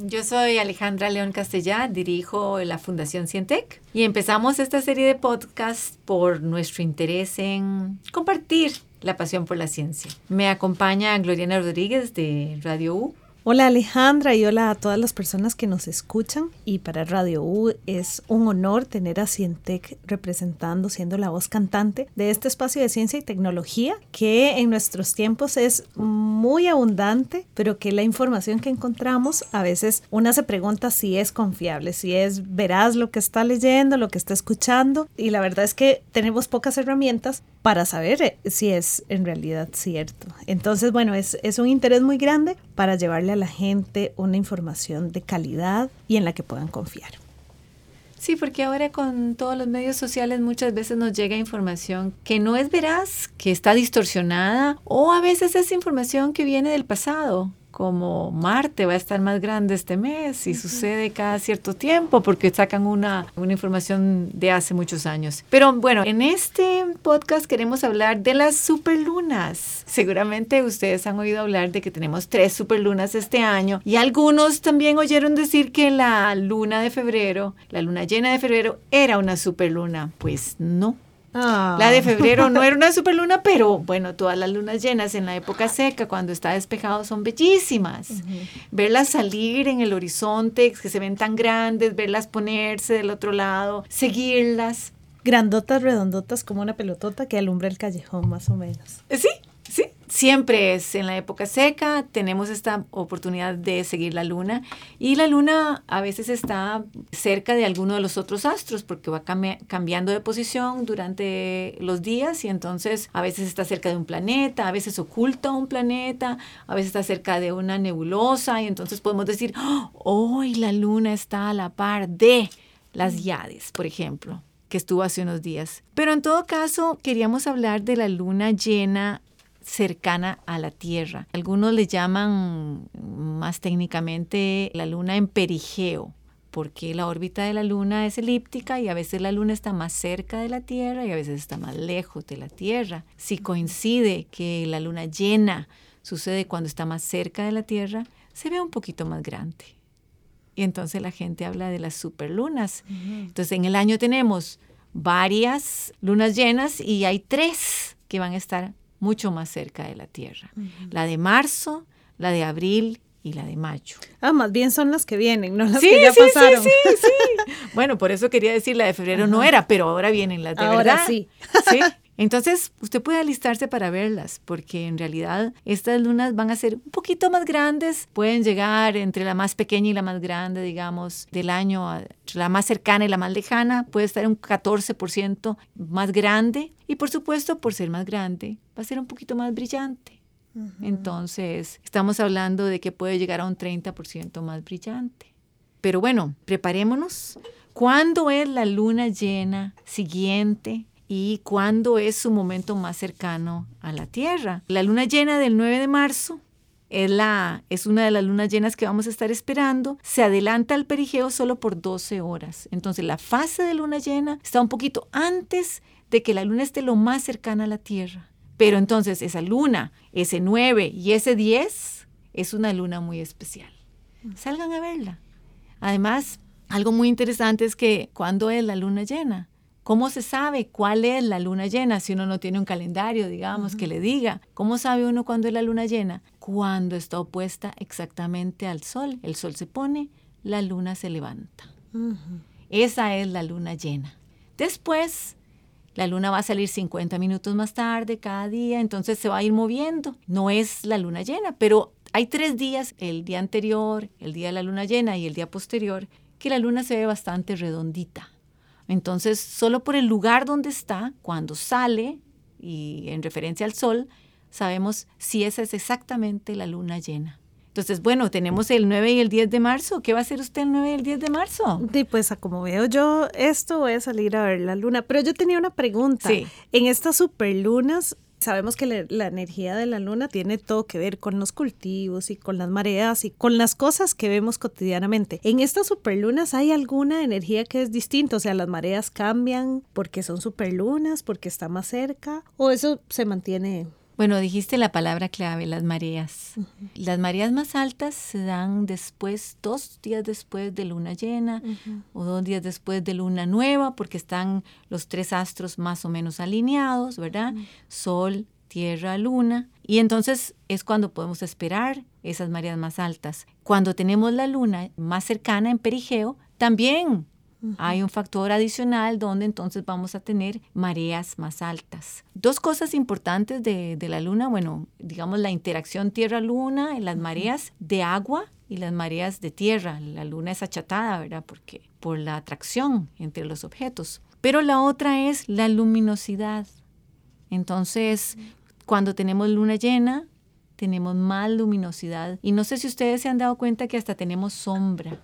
yo soy Alejandra León Castellá, dirijo la Fundación Cientec y empezamos esta serie de podcasts por nuestro interés en compartir la pasión por la ciencia. Me acompaña Gloriana Rodríguez de Radio U Hola Alejandra y hola a todas las personas que nos escuchan. Y para Radio U es un honor tener a Cientec representando, siendo la voz cantante de este espacio de ciencia y tecnología que en nuestros tiempos es muy abundante, pero que la información que encontramos a veces una se pregunta si es confiable, si es veraz lo que está leyendo, lo que está escuchando. Y la verdad es que tenemos pocas herramientas para saber eh, si es en realidad cierto. Entonces, bueno, es, es un interés muy grande para llevarle a la gente una información de calidad y en la que puedan confiar. Sí, porque ahora con todos los medios sociales muchas veces nos llega información que no es veraz, que está distorsionada o a veces es información que viene del pasado como Marte va a estar más grande este mes y sucede cada cierto tiempo porque sacan una, una información de hace muchos años. Pero bueno, en este podcast queremos hablar de las superlunas. Seguramente ustedes han oído hablar de que tenemos tres superlunas este año y algunos también oyeron decir que la luna de febrero, la luna llena de febrero, era una superluna. Pues no la de ah. febrero no era una superluna, pero bueno, todas las lunas llenas en la época seca, cuando está despejado, son bellísimas. Verlas salir en el horizonte, que se ven tan grandes, verlas ponerse del otro lado, seguirlas. Grandotas, redondotas, como una pelotota que alumbra el callejón, más o menos. Sí, sí, siempre es en la época seca, tenemos esta oportunidad de seguir la luna y la luna a veces está cerca de alguno de los otros astros porque va cambiando de posición durante los días y entonces a veces está cerca de un planeta, a veces oculta un planeta, a veces está cerca de una nebulosa y entonces podemos decir, hoy la luna está a la par de las Yades, por ejemplo que estuvo hace unos días. Pero en todo caso, queríamos hablar de la luna llena cercana a la Tierra. Algunos le llaman más técnicamente la luna en perigeo porque la órbita de la Luna es elíptica y a veces la Luna está más cerca de la Tierra y a veces está más lejos de la Tierra. Si coincide que la Luna llena sucede cuando está más cerca de la Tierra, se ve un poquito más grande. Y entonces la gente habla de las superlunas. Entonces en el año tenemos varias lunas llenas y hay tres que van a estar mucho más cerca de la Tierra. La de marzo, la de abril y la de mayo. Ah, más bien son las que vienen, no las que ya pasaron. Sí, sí, sí. bueno, por eso quería decir la de febrero no era, pero ahora vienen las de ahora verdad. sí. Sí. Entonces, usted puede alistarse para verlas, porque en realidad estas lunas van a ser un poquito más grandes, pueden llegar entre la más pequeña y la más grande, digamos, del año, la más cercana y la más lejana, puede estar un 14% más grande, y por supuesto, por ser más grande, va a ser un poquito más brillante. Entonces, estamos hablando de que puede llegar a un 30% más brillante. Pero bueno, preparémonos. ¿Cuándo es la luna llena siguiente y cuándo es su momento más cercano a la Tierra. La luna llena del 9 de marzo es, la, es una de las lunas llenas que vamos a estar esperando. Se adelanta al perigeo solo por 12 horas. Entonces la fase de luna llena está un poquito antes de que la luna esté lo más cercana a la Tierra. Pero entonces esa luna, ese 9 y ese 10, es una luna muy especial. Salgan a verla. Además, algo muy interesante es que cuando es la luna llena, ¿Cómo se sabe cuál es la luna llena si uno no tiene un calendario, digamos, que le diga? ¿Cómo sabe uno cuándo es la luna llena? Cuando está opuesta exactamente al sol. El sol se pone, la luna se levanta. Esa es la luna llena. Después, la luna va a salir 50 minutos más tarde cada día, entonces se va a ir moviendo. No es la luna llena, pero hay tres días, el día anterior, el día de la luna llena y el día posterior, que la luna se ve bastante redondita entonces, solo por el lugar donde está, cuando sale, y en referencia al sol, sabemos si esa es exactamente la luna llena. Entonces, bueno, tenemos el 9 y el 10 de marzo. ¿Qué va a hacer usted el 9 y el 10 de marzo? Y pues, como veo yo esto, voy a salir a ver la luna. Pero yo tenía una pregunta. Sí. En estas superlunas, Sabemos que la, la, energía de la luna tiene todo que ver con los cultivos y con las mareas y con las cosas que vemos cotidianamente. En estas superlunas hay alguna energía que es distinta, o sea, las mareas cambian porque son superlunas, porque está más cerca, o eso se mantiene bueno, dijiste la palabra clave, las mareas. Uh -huh. Las mareas más altas se dan después, dos días después de luna llena uh -huh. o dos días después de luna nueva, porque están los tres astros más o menos alineados, ¿verdad? Uh -huh. Sol, Tierra, Luna. Y entonces es cuando podemos esperar esas mareas más altas. Cuando tenemos la luna más cercana en perigeo, también Uh -huh. Hay un factor adicional donde entonces vamos a tener mareas más altas. Dos cosas importantes de, de la luna, bueno, digamos la interacción tierra-luna, las mareas de agua y las mareas de tierra. La luna es achatada, ¿verdad? Porque por la atracción entre los objetos. Pero la otra es la luminosidad. Entonces, uh -huh. cuando tenemos luna llena, tenemos más luminosidad. Y no sé si ustedes se han dado cuenta que hasta tenemos sombra.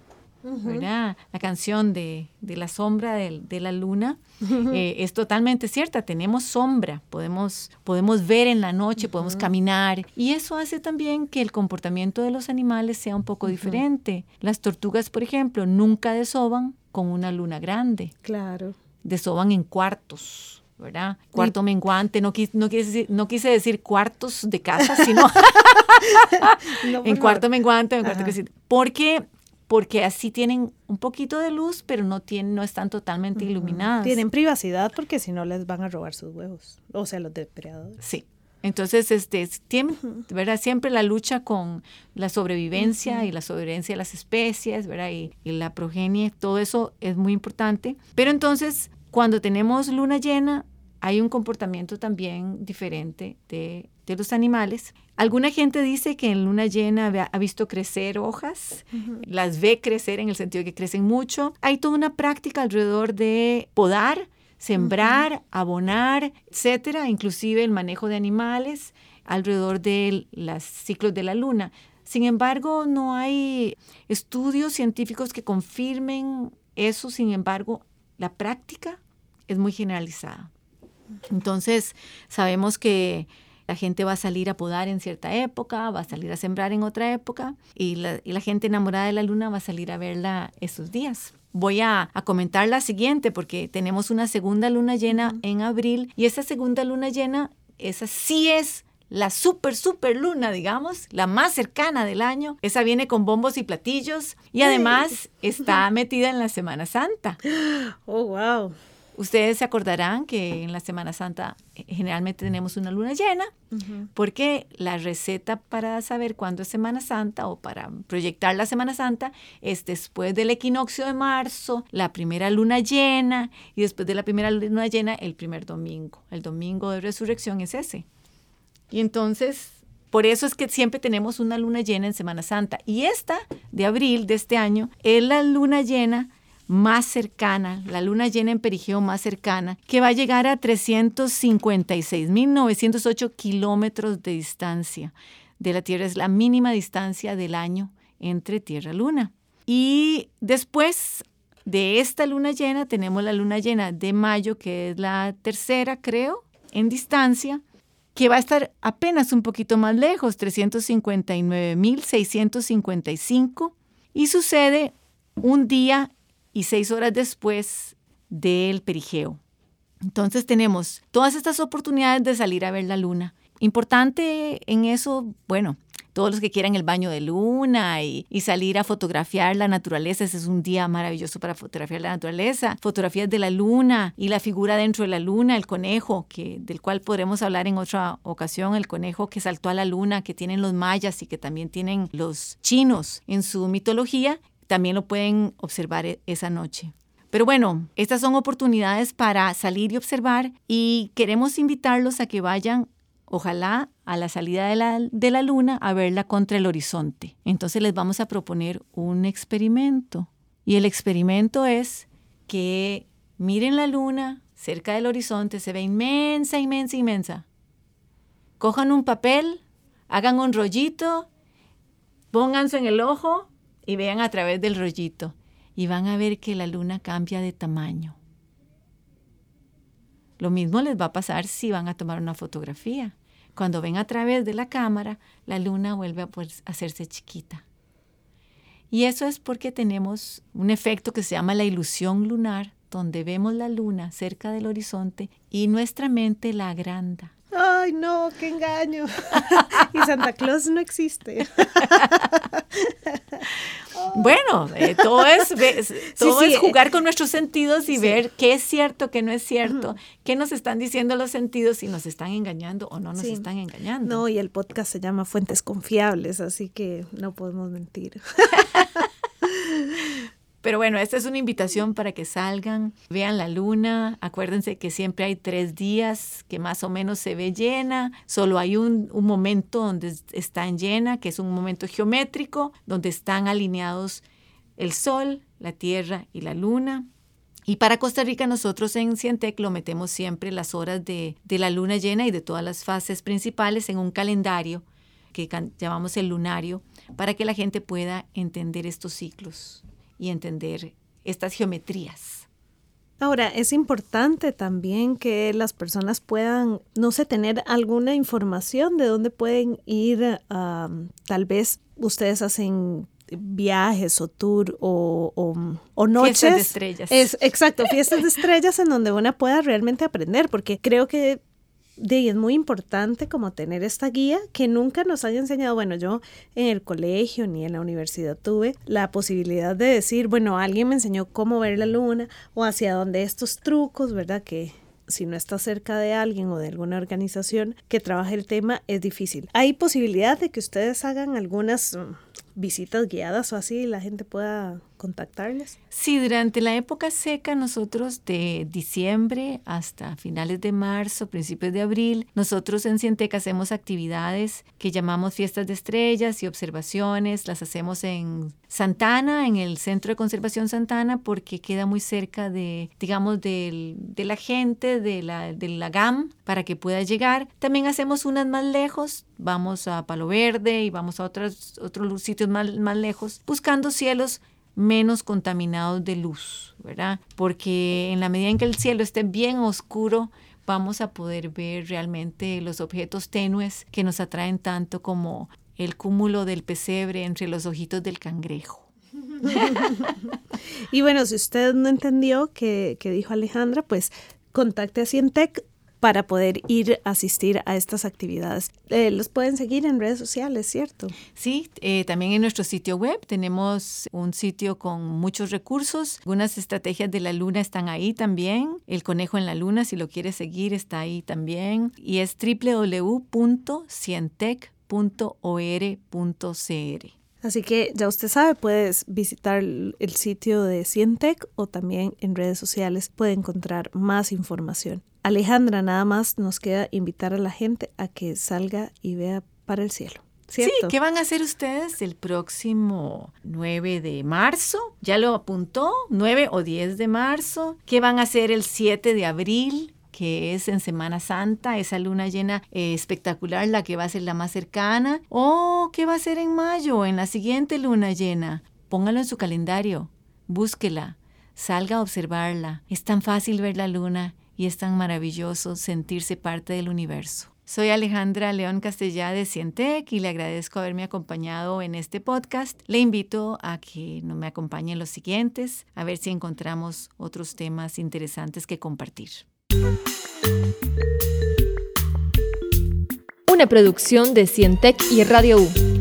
¿Verdad? La canción de, de la sombra de, de la luna eh, es totalmente cierta. Tenemos sombra, podemos, podemos ver en la noche, podemos caminar. Y eso hace también que el comportamiento de los animales sea un poco diferente. Las tortugas, por ejemplo, nunca desoban con una luna grande. Claro. Desoban en cuartos. ¿verdad? Cuarto menguante, no, quis, no, quise decir, no quise decir cuartos de casa, sino no, en cuarto menguante, en cuarto que, porque porque así tienen un poquito de luz, pero no, tienen, no están totalmente uh -huh. iluminadas. Tienen privacidad porque si no les van a robar sus huevos, o sea, los depredadores. Sí. Entonces, este, tiene, -huh. ¿verdad? Siempre la lucha con la sobrevivencia uh -huh. y la sobrevivencia de las especies, ¿verdad? Y, y la progenie, todo eso es muy importante. Pero entonces, cuando tenemos luna llena, hay un comportamiento también diferente de, de, los animales. Alguna gente dice que en luna llena ha visto crecer hojas, uh -huh. las ve crecer en el sentido de que crecen mucho. Hay toda una práctica alrededor de podar, sembrar, uh -huh. abonar, etcétera, inclusive el manejo de animales alrededor de los ciclos de la luna. Sin embargo, no hay estudios científicos que confirmen eso, sin embargo, la práctica es muy generalizada. Entonces, sabemos que la gente va a salir a podar en cierta época, va a salir a sembrar en otra época y la, y la gente enamorada de la luna va a salir a verla esos días. Voy a, a, comentar la siguiente porque tenemos una segunda luna llena en abril y esa segunda luna llena, esa sí es la super, super luna, digamos, la más cercana del año. Esa viene con bombos y platillos y además está metida en la Semana Santa. Oh, wow. Ustedes se acordarán que en la Semana Santa eh, generalmente tenemos una luna llena, uh -huh. porque la receta para saber cuándo es Semana Santa o para proyectar la Semana Santa es después del equinoccio de marzo, la primera luna llena, y después de la primera luna llena, el primer domingo. El domingo de resurrección es ese. Y entonces, por eso es que siempre tenemos una luna llena en Semana Santa. Y esta de abril de este año es la luna llena más cercana, la luna llena en perigeo más cercana, que va a llegar a 356.908 kilómetros de distancia de la Tierra. Es la mínima distancia del año entre Tierra y Luna. Y después de esta luna llena tenemos la luna llena de mayo, que es la tercera, creo, en distancia, que va a estar apenas un poquito más lejos, 359.655, y sucede un día y seis horas después del perigeo. Entonces tenemos todas estas oportunidades de salir a ver la luna. Importante en eso, bueno, todos los que quieran el baño de luna y, salir a fotografiar la naturaleza. Ese es un día maravilloso para fotografiar la naturaleza. Fotografías de la luna y la figura dentro de la luna, el conejo, que, del cual podremos hablar en otra ocasión, el conejo que saltó a la luna, que tienen los mayas y que también tienen los chinos en su mitología también lo pueden observar esa noche. Pero bueno, estas son oportunidades para salir y observar y queremos invitarlos a que vayan, ojalá, a la salida de la, de la luna a verla contra el horizonte. Entonces les vamos a proponer un experimento. Y el experimento es que miren la luna cerca del horizonte, se ve inmensa, inmensa, inmensa. Cojan un papel, hagan un rollito Pónganse en el ojo y vean a través del rollito y van a ver que la luna cambia de tamaño. Lo mismo les va a pasar si van a tomar una fotografía. Cuando ven a través de la cámara, la luna vuelve a hacerse chiquita. Y eso es porque tenemos un efecto que se llama la ilusión lunar, donde vemos la luna cerca del horizonte y nuestra mente la agranda. Ay, no, qué engaño. y Santa Claus no existe. bueno, eh, todo, es, todo es jugar con nuestros sentidos y ver qué es cierto, qué no es cierto, qué nos están diciendo los sentidos, si nos están engañando o no nos están engañando. No, y el podcast se llama Fuentes Confiables, así que no podemos mentir. Pero bueno, esta es una invitación para que salgan, vean la luna. Acuérdense que siempre hay tres días que más o menos se ve llena. Solo hay un, momento donde está en llena, que es un momento geométrico, donde están alineados el sol, la tierra y la luna. Y para Costa Rica nosotros en Cientec lo metemos siempre las horas de, de la luna llena y de todas las fases principales en un calendario que llamamos el lunario, para que la gente pueda entender estos ciclos y entender estas geometrías. Ahora, es importante también que las personas puedan, no sé, tener alguna información de dónde pueden ir, tal vez ustedes hacen viajes o tour o, o, noches. Fiestas de estrellas. Es, exacto, fiestas de estrellas en donde una pueda realmente aprender, porque creo que de, es muy importante como tener esta guía que nunca nos haya enseñado, bueno, yo en el colegio ni en la universidad tuve la posibilidad de decir, bueno, alguien me enseñó cómo ver la luna o hacia dónde estos trucos, ¿verdad? Que si no está cerca de alguien o de alguna organización que trabaje el tema, es difícil. Hay posibilidad de que ustedes hagan algunas mm, visitas guiadas o así la gente pueda contactarles? Sí, durante la época seca nosotros de diciembre hasta finales de marzo, principios de abril, nosotros en Cienteca hacemos actividades que llamamos fiestas de estrellas y observaciones, las hacemos en Santana, en el Centro de Conservación Santana, porque queda muy cerca de, digamos, de la gente, de la, de la GAM, para que pueda llegar. También hacemos unas más lejos, vamos a Palo Verde y vamos a otros, otros sitios más, más lejos, buscando cielos menos contaminados de luz, ¿verdad? Porque en la medida en que el cielo esté bien oscuro, vamos a poder ver realmente los objetos tenues que nos atraen tanto como el cúmulo del pesebre entre los ojitos del cangrejo. y bueno, si usted no entendió qué, dijo Alejandra, pues contacte a Cientec para poder ir a asistir a estas actividades. Eh, los pueden seguir en redes sociales, ¿cierto? Sí, eh, también en nuestro sitio web tenemos un sitio con muchos recursos. Algunas estrategias de la luna están ahí también. El conejo en la luna, si lo quiere seguir, está ahí también. Y es www.cientec.or.cr. Así que ya usted sabe, puedes visitar el sitio de Cientec o también en redes sociales puede encontrar más información. Alejandra, nada más nos queda invitar a la gente a que salga y vea para el cielo. Sí, ¿qué van a hacer ustedes el próximo 9 de marzo? ¿Ya lo apuntó? ¿9 o 10 de marzo? ¿Qué van a hacer el 7 de abril? Que es en Semana Santa, esa luna llena eh, espectacular, la que va a ser la más cercana, o qué va a ser en mayo, en la siguiente luna llena. Póngalo en su calendario, búsquela, salga a observarla. Es tan fácil ver la luna y es tan maravilloso sentirse parte del universo. Soy Alejandra León Castellá de Cientec y le agradezco haberme acompañado en este podcast. Le invito a que no me acompañe en los siguientes, a ver si encontramos otros temas interesantes que compartir. Una producción de Cientec y Radio U.